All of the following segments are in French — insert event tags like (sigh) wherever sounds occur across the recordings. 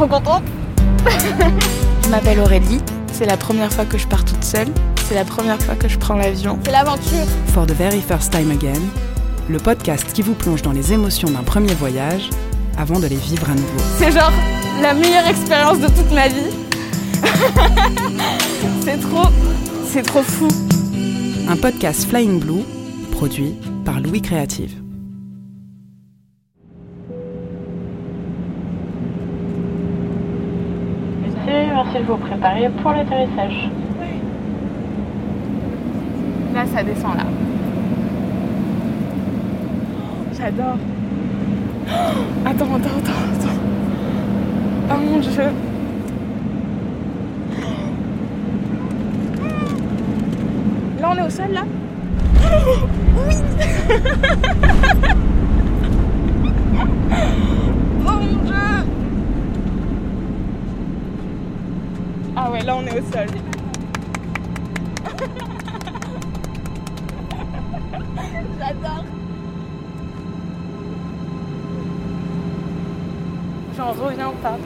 trop contente. Je m'appelle Aurélie. C'est la première fois que je pars toute seule. C'est la première fois que je prends l'avion. C'est l'aventure. For the very first time again, le podcast qui vous plonge dans les émotions d'un premier voyage avant de les vivre à nouveau. C'est genre la meilleure expérience de toute ma vie. (laughs) c'est trop, c'est trop fou. Un podcast Flying Blue, produit par Louis Créative. De vous préparer pour l'atterrissage. Là, ça descend là. J'adore. (gasps) Attends, attends, attends, attends. Oh mon dieu. Là, on est au sol là (gasps) (laughs) Oh mon dieu Ouais, là on est au sol. (laughs) J'adore. J'en reviens pas.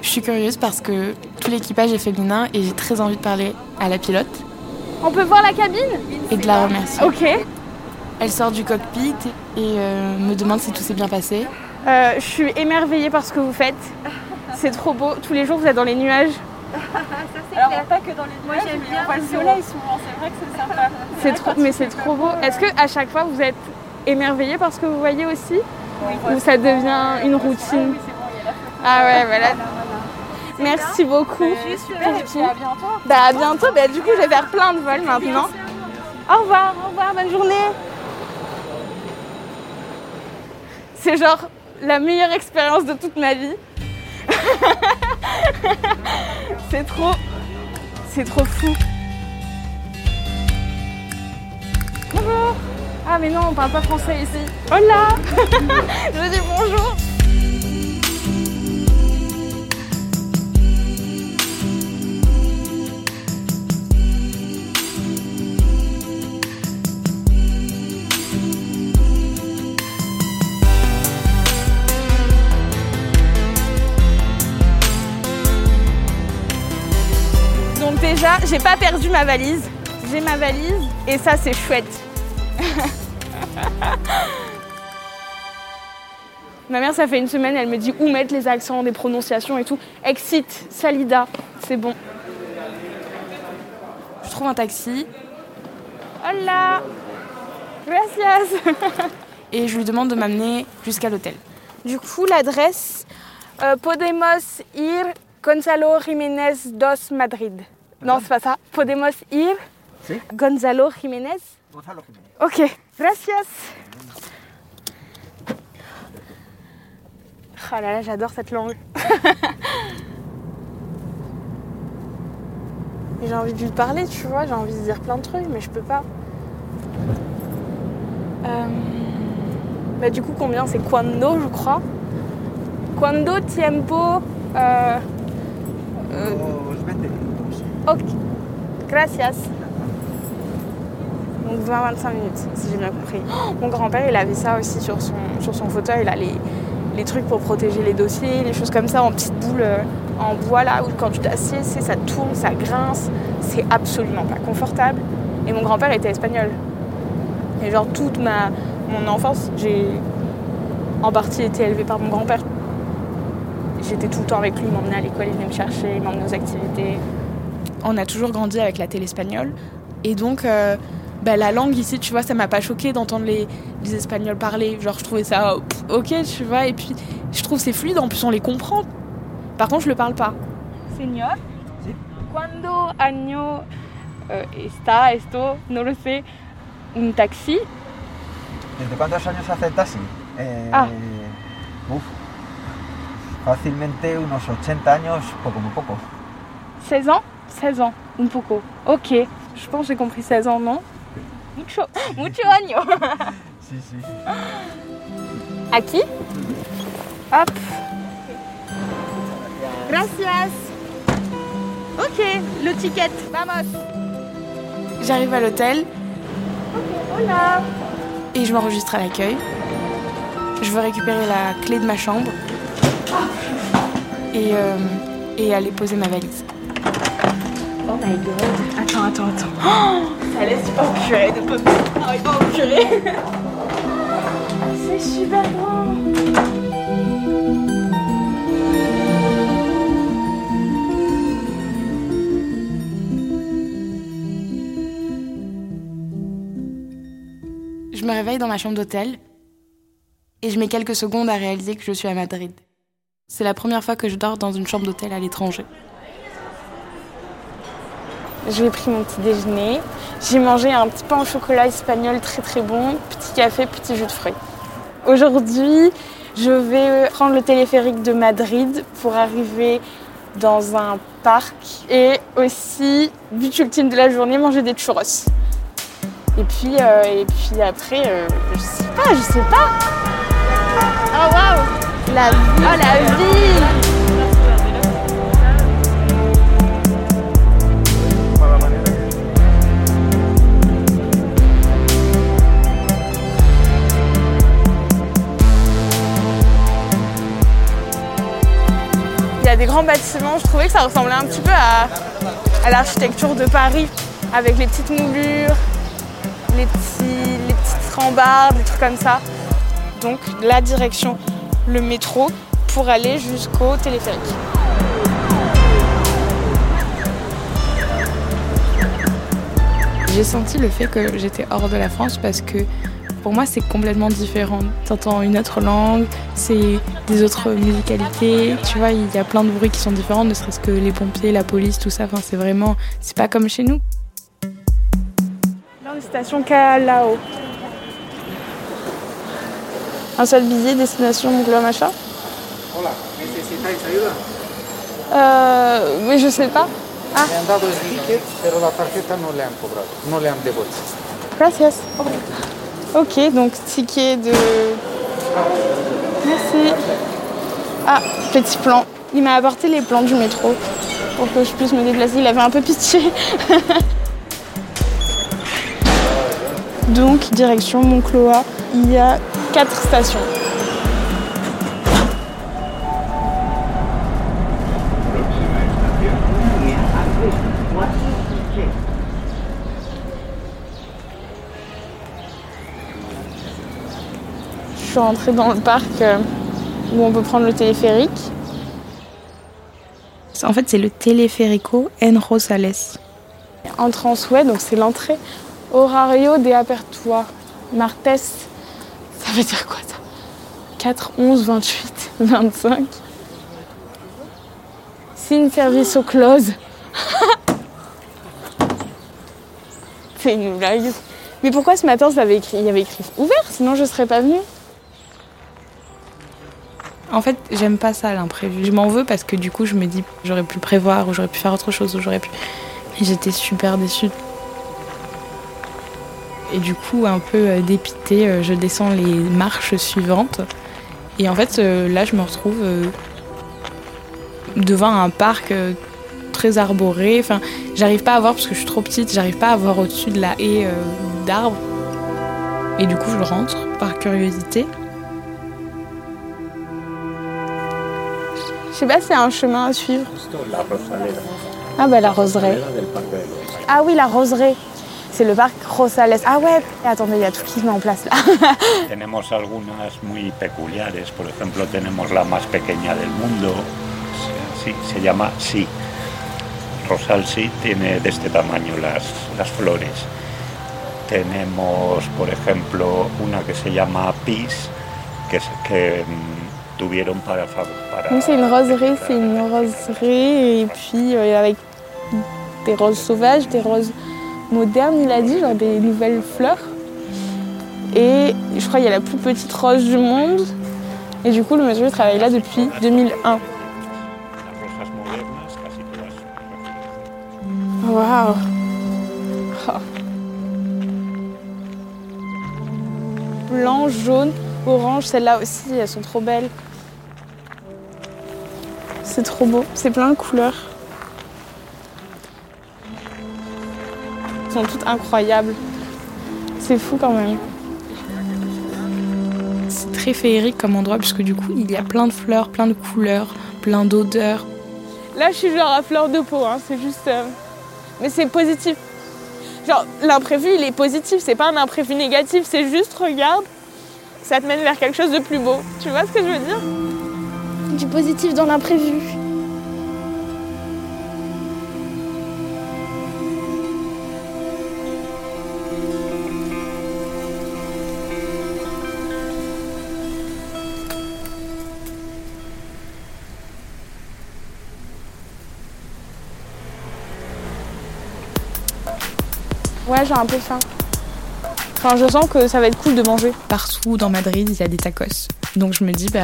Je suis curieuse parce que tout l'équipage est féminin et j'ai très envie de parler à la pilote On peut voir la cabine? Et de la remercier. Ok. Elle sort du cockpit et euh, me demande si tout s'est bien passé. Euh, je suis émerveillée par ce que vous faites. C'est trop beau. Tous les jours, vous êtes dans les nuages. Alors, pas que dans les Moi, j'aime bien on voit le soleil souvent, c'est vrai que c'est sympa. (laughs) C'est trop, mais c'est trop beau. Est-ce que à chaque fois, vous êtes émerveillée par ce que vous voyez aussi? Ou ça devient une routine? Ah ouais, voilà. Merci beaucoup. Super, et puis à bientôt. Bah à bientôt. Bah, du coup, je vais faire plein de vols maintenant. Au revoir, au revoir, bonne journée. C'est genre la meilleure expérience de toute ma vie. (laughs) c'est trop, c'est trop fou. Bonjour. Ah mais non, on parle pas français ici. Hola. (laughs) je dis bonjour. J'ai pas perdu ma valise. J'ai ma valise et ça c'est chouette. (laughs) ma mère, ça fait une semaine, elle me dit où mettre les accents, des prononciations et tout. Exit, Salida, c'est bon. Je trouve un taxi Hola, gracias. et je lui demande de m'amener jusqu'à l'hôtel. Du coup, l'adresse euh, Podemos ir Gonzalo Jiménez dos Madrid. Non, c'est pas ça. Podemos ir Si. Gonzalo Jiménez. Gonzalo Jiménez. Ok, gracias. Oh là là, j'adore cette langue. (laughs) J'ai envie de lui parler, tu vois, j'ai envie de dire plein de trucs, mais je peux pas. Euh, Bah du coup, combien C'est quando, je crois. Quando tiempo euh, euh, Los 20 minutos. Ok. Gracias. Donc 20-25 minutes, si j'ai bien compris. Oh, mon grand-père, il avait ça aussi sur son, fauteuil. Il a les, trucs pour protéger les dossiers, les choses comme ça en petites boules euh, en bois là, où quand tu t'assieds, ça tourne, ça grince. C'est absolument pas confortable. Et mon grand-père était espagnol. Et genre toute ma, mon enfance, j'ai en partie été élevée par mon grand-père. J'étais tout le temps avec lui, il m'emmenait à l'école, il venait me chercher, il m'emmenait aux activités. On a toujours grandi avec la télé espagnole. Et donc, euh, bah, la langue ici, tu vois, ça m'a pas choqué d'entendre les, les Espagnols parler. Genre, je trouvais ça pff, ok, tu vois. Et puis, je trouve c'est fluide, en plus, on les comprend. Par contre, je le parle pas. Señor, Sí. ¿cuándo año eh, está esto? No lo sé. Un taxi. ¿Desde cuántos años hace el taxi? Eh, Ah. uf, fácilmente unos 80 años, poco muy poco. 16 ans 16 ans, un poco. Ok, je pense que j'ai compris 16 ans, non Mucho, mucho año. Sí, sí. Aquí Hop. Gracias. Ok, le ticket. Vamos. J'arrive à l'hôtel Hola. et je m'enregistre à l'accueil. je veux récupérer la clé de ma chambre et, euh, et aller poser ma valise. Oh my god. Attends, attends, attends. Oh, (gasps) ça laisse pas au purée de pommes. Ah oui, pas au purée. C'est super grand. Je me réveille dans ma chambre d'hôtel et je mets quelques secondes à réaliser que je suis à Madrid. C'est la première fois que je dors dans une chambre d'hôtel à l'étranger. J'ai pris mon petit déjeuner. J'ai mangé un petit pain au chocolat espagnol très très bon, petit café, petit jus de fruits. Aujourd'hui, je vais prendre le téléphérique de Madrid pour arriver dans un parc et aussi, but ultime de la journée, manger des churros. Et puis, euh, et puis après, euh, je sais pas, je sais pas. Oh waouh La oh la vie a des grands bâtiments, je trouvais que ça ressemblait un petit peu à, à l'architecture de Paris, avec les petites moulures, les, petits, les petites rambardes, des trucs comme ça. Donc la direction, le métro, pour aller jusqu'au téléphérique. J'ai senti le fait que j'étais hors de la France parce que pour moi c'est complètement différent. T'entends une autre langue, c'est des autres musicalités, tu vois, il y a plein de bruits qui sont différents, ne serait-ce que les pompiers, la police, tout ça, enfin c'est vraiment, c'est pas comme chez nous. Là, station Calao. Un seul billet, destination Moncloa Machin Hola, ¿necesitáis ayuda? Euh, mais je sais pas. Ah, gracias. Ok, donc ticket de. Merci. Ah, petit plan. Il m'a apporté les plans du métro pour que je puisse me déplacer. Il avait un peu pitié. (laughs) donc, direction Moncloa. Il y a quatre stations. Suis rentrée dans le parc euh, où on peut prendre le téléphérique. En fait c'est le Teleférico en Rosales. Entrée en souhait, donc c'est l'entrée. Horario de apertura. Martes, ça veut dire quoi ça? 4, 11, 28, 25. Sin service au close. (laughs) c'est une blague. Mais pourquoi ce matin ça avait écrit, il y avait écrit ouvert? Sinon je serais pas venue. En fait, j'aime pas ça l'imprévu. Je m'en veux parce que du coup, je me dis j'aurais pu prévoir ou j'aurais pu faire autre chose ou j'aurais pu. J'étais super déçue. Et du coup, un peu euh, dépitée, euh, je descends les marches suivantes. Et en fait, euh, là, je me retrouve devant un parc très arboré. Enfin, j'arrive pas à voir parce que je suis trop petite, j'arrive pas à voir au-dessus de la haie d'arbres. Et du coup, je rentre par curiosité. Je sais pas c'est un chemin à suivre. La Rosaleda, Ah bah la roseraie. de los Ah oui, la roseraie. C'est le parc Rosales. Ah ouais, attendez, il y a tout qui se met en place là. (laughs) Tenemos algunas muy peculiares, por ejemplo tenemos la más pequeña del mundo, sí, se llama Sí. Rosal Sí tiene de este tamaño las, las flores. Tenemos, por ejemplo, una que se llama Pis, que, que mm, c'est une roserie, c'est une roserie et puis euh, avec des roses sauvages, des roses modernes, il a dit, genre des nouvelles fleurs. Et je crois qu'il y a la plus petite rose du monde. Et du coup, le monsieur travaille là depuis 2001. Las rosas modernas, casi todas son rosas. Waouh Oh. Blanc, jaune, orange, celles-là aussi, elles sont trop belles. C'est trop beau, c'est plein de couleurs. Elles sont toutes incroyables. C'est fou quand même. C'est très féerique comme endroit puisque du coup il y a plein de fleurs, plein de couleurs, plein d'odeurs. Là je suis genre à fleur de peau, hein. c'est juste... Euh, mais c'est positif. Genre l'imprévu il est positif, c'est pas un imprévu négatif, c'est juste regarde, ça te mène vers quelque chose de plus beau. Tu vois ce que je veux dire? Du positif dans l'imprévu. Ouais, j'ai un peu faim. Enfin, je sens que ça va être cool de manger. Partout dans Madrid, il y a des tacos. Donc je me dis, bah,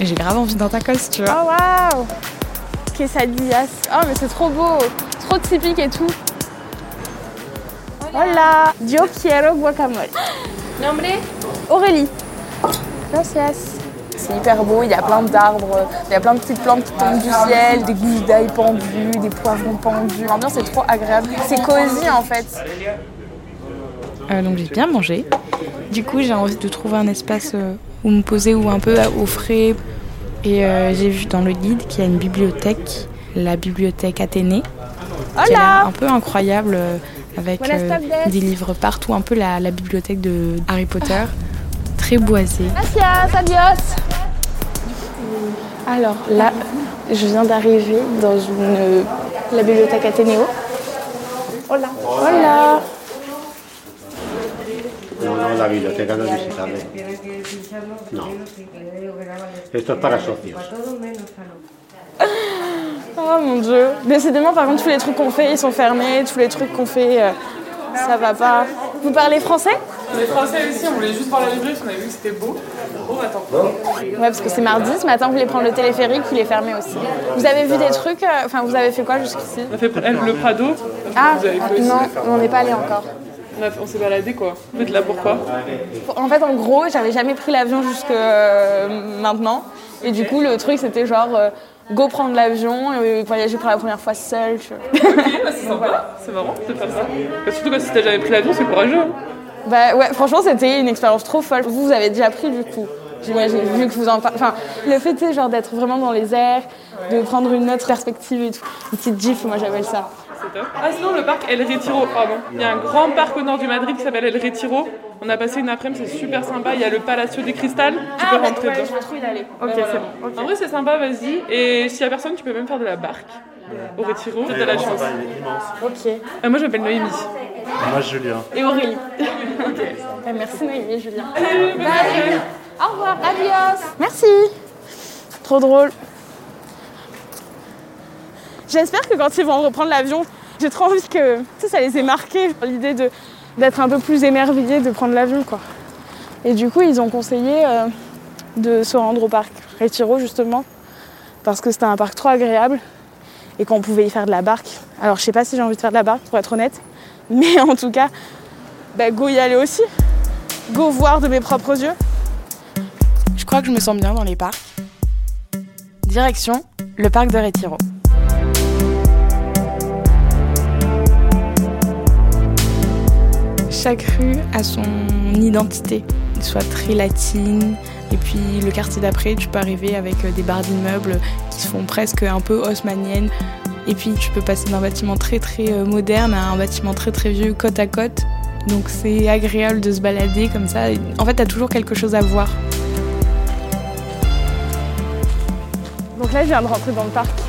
j'ai grave envie d'un tacos, tu vois. Oh waouh Quesadillas. Oh, mais c'est trop beau. Trop typique et tout. Hola. Yo quiero guacamole. (gasps) Nombre Aurélie. Gracias. C'est hyper beau, il y a plein d'arbres, il y a plein de petites plantes qui tombent du ciel, des gousses d'ail pendus, des poivrons pendus. L'ambiance est trop agréable. C'est cosy en fait. Euh, donc j'ai bien mangé. Du coup, j'ai envie de trouver un espace euh, où me poser ou un peu au frais. Et euh, j'ai vu dans le guide qu'il y a une bibliothèque, la bibliothèque Athénée, qui est un peu incroyable avec des livres partout, un peu la, la bibliothèque de Harry Potter très boisé. Gracias, adios. Alors là, je viens d'arriver dans une, la bibliothèque Athénéo. Hola. Hola. La biblioteca no es visitable. No. Esto es para socios. Oh mon dieu. Décidément, par contre, tous les trucs qu'on fait, ils sont fermés. Tous les trucs qu'on fait, euh, ça va pas. Vous parlez français? On est français aussi, on voulait juste voir la librairie parce qu'on avait vu que c'était beau. Bon, attends. Ouais, parce que c'est mardi, ce matin, vous voulez prendre le téléphérique, il est fermé aussi. Vous avez vu des trucs, euh, enfin, vous avez fait quoi jusqu'ici? On a fait elle, le Prado. Ah, non, on n'est pas allé encore. On, s'est baladé quoi. Vous êtes là pourquoi En fait, en gros, j'avais jamais pris l'avion jusque euh, maintenant. Et du coup, le truc, c'était genre, euh, go prendre l'avion et voyager pour la première fois. Ok, bah, c'est sympa. C'est marrant de faire ça. Bah, surtout que si t'as jamais pris l'avion, c'est courageux. hein. Bah ouais, franchement, c'était une expérience trop folle. Vous, vous avez déjà pris du coup. J'imagine, vu que vous en parlez. Enfin, le fait, tu sais, genre d'être vraiment dans les airs, de prendre une autre perspective et tout. Une petite gifle, moi j'appelle ça. C'est top. Ah sinon le parc El Retiro, pardon. Il y a un grand parc au nord du Madrid qui s'appelle El Retiro. On a passé une après-midi, c'est super sympa. Il y a le Palacio de Cristal. Tu peux rentrer ouais, dedans. je. Ok, c'est bon. En vrai, c'est sympa, vas-y. Et s'il y a personne, tu peux même faire de la barque au Retiro. T'as la chance. Ok. Euh, moi, je m'appelle Noémie. Moi, Julien. Et Aurélie. Euh, Merci Noémie et Julien. Bye. Au revoir, adios. Merci. Trop drôle. J'espère que quand ils vont reprendre l'avion, j'ai trop envie que sais, ça les ait marqués, l'idée d'être un peu plus émerveillés de prendre l'avion. quoi. Et du coup, ils ont conseillé euh, de se rendre au parc Retiro justement, parce que c'était un parc trop agréable et qu'on pouvait y faire de la barque. Alors je sais pas si j'ai envie de faire de la barque pour être honnête, mais en tout cas, bah, go y aller aussi. Go voir de mes propres yeux. Je crois que je me sens bien dans les parcs. Direction, le parc de Retiro. Chaque rue a son identité, soit très latine, et puis le quartier d'après, tu peux arriver avec euh, des barres d'immeubles qui se font presque un peu haussmanniennes, et puis tu peux passer d'un bâtiment très très euh, moderne à un bâtiment très très vieux côte à côte. Donc c'est agréable de se balader comme ça. En fait, t'as toujours quelque chose à voir. Donc là, je viens de rentrer dans le parc.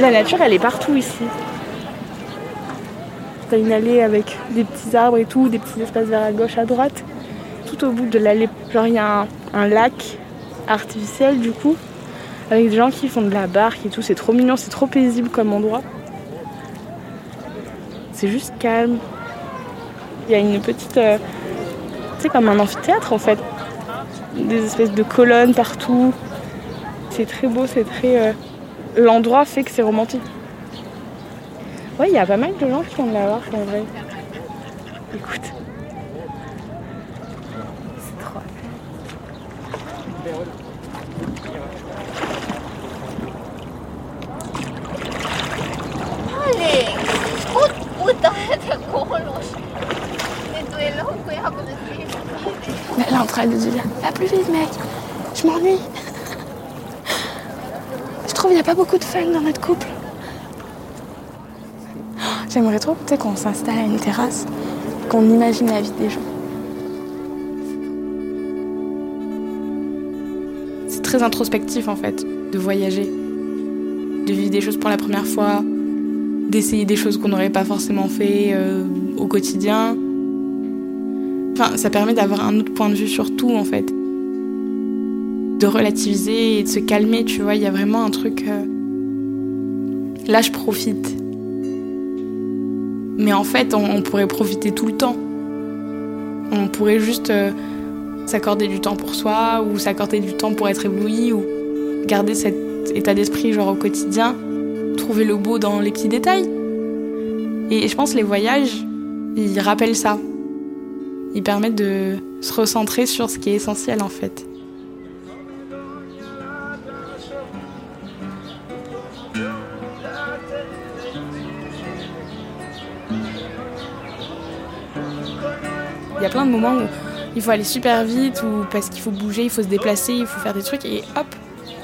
La nature, elle est partout ici. T'as une allée avec des petits arbres et tout, des petits espaces verts à gauche, à droite. Tout au bout de l'allée, genre il y a un, un lac artificiel du coup, avec des gens qui font de la barque et tout. C'est trop mignon, c'est trop paisible comme endroit. C'est juste calme. Il y a une petite. euh, tu sais, comme un amphithéâtre en fait. Des espèces de colonnes partout. C'est très beau, c'est très. euh, l'endroit fait que c'est romantique. Ouais, il y a pas mal de gens qui font de la marque en vrai. Écoute. C'est trop. Mais elle est en train de dire, va plus vite mec, je m'ennuie qu'il n'y a pas beaucoup de fun dans notre couple. J'aimerais trop qu'on s'installe à une terrasse, qu'on imagine la vie des gens. C'est très introspectif en fait de voyager, de vivre des choses pour la première fois, d'essayer des choses qu'on n'aurait pas forcément fait euh, au quotidien. Ça permet d'avoir un autre point de vue sur tout en fait. De relativiser et de se calmer, tu vois, il y a vraiment un truc... Euh, là, je profite. Mais en fait, on, pourrait profiter tout le temps. On pourrait juste euh, s'accorder du temps pour soi ou s'accorder du temps pour être ébloui ou garder cet état d'esprit genre au quotidien, trouver le beau dans les petits détails. Et je pense que les voyages, ils rappellent ça. Ils permettent de se recentrer sur ce qui est essentiel en fait. Il y a plein de moments où il faut aller super vite ou parce qu'il faut bouger, il faut se déplacer, il faut faire des trucs et hop,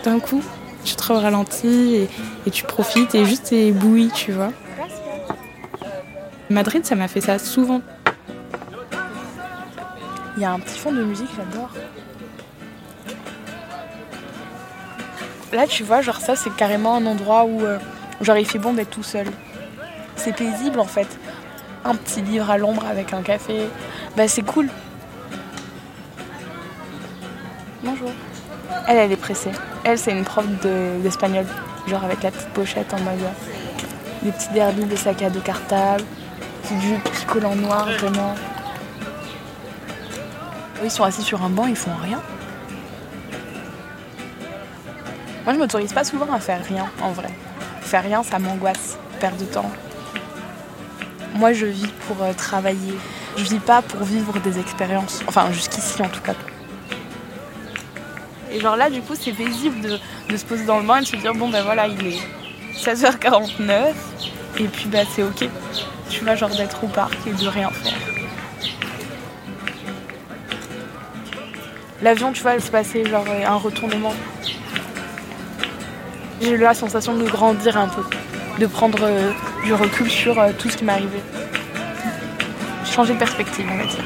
d'un coup, tu te ralentis et, tu profites et juste t'es bouilli, tu vois. Madrid, ça m'a fait ça souvent. Il y a un petit fond de musique, j'adore. Là, tu vois, genre ça, c'est carrément un endroit où, euh, genre, il fait bon d'être tout seul. C'est paisible en fait. Un petit livre à l'ombre avec un café, bah c'est cool. Bonjour. Elle, elle est pressée. Elle, c'est une prof d'espagnol. genre avec la petite pochette en mode. Des petits derbies, des sacs à dos cartables, du petit collant noir, vraiment. Ils sont assis sur un banc, ils font rien. Moi, je m'autorise pas souvent à faire rien, en vrai. Faire rien, ça m'angoisse, perdre de temps. Moi, je vis pour euh, travailler. Je vis pas pour vivre des expériences. Enfin, jusqu'ici, en tout cas. Et genre là, du coup, c'est paisible de, se poser dans le bain et de se dire, bon, ben voilà, il est 16h49, et puis bah c'est ok. Tu vois, genre d'être au parc et de rien faire. L'avion, tu vois, il se passait genre un retournement. J'ai eu la sensation de grandir un peu, de prendre euh, du recul sur euh, tout ce qui m'arrivait. Changer de perspective, on va dire.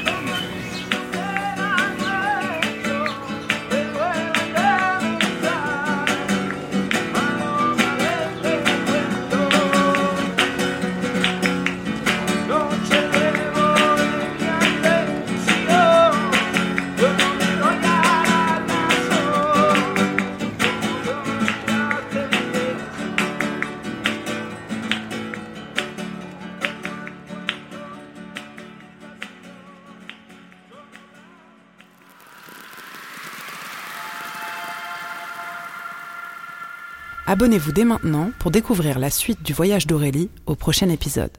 Abonnez-vous dès maintenant pour découvrir la suite du voyage d'Aurélie au prochain épisode.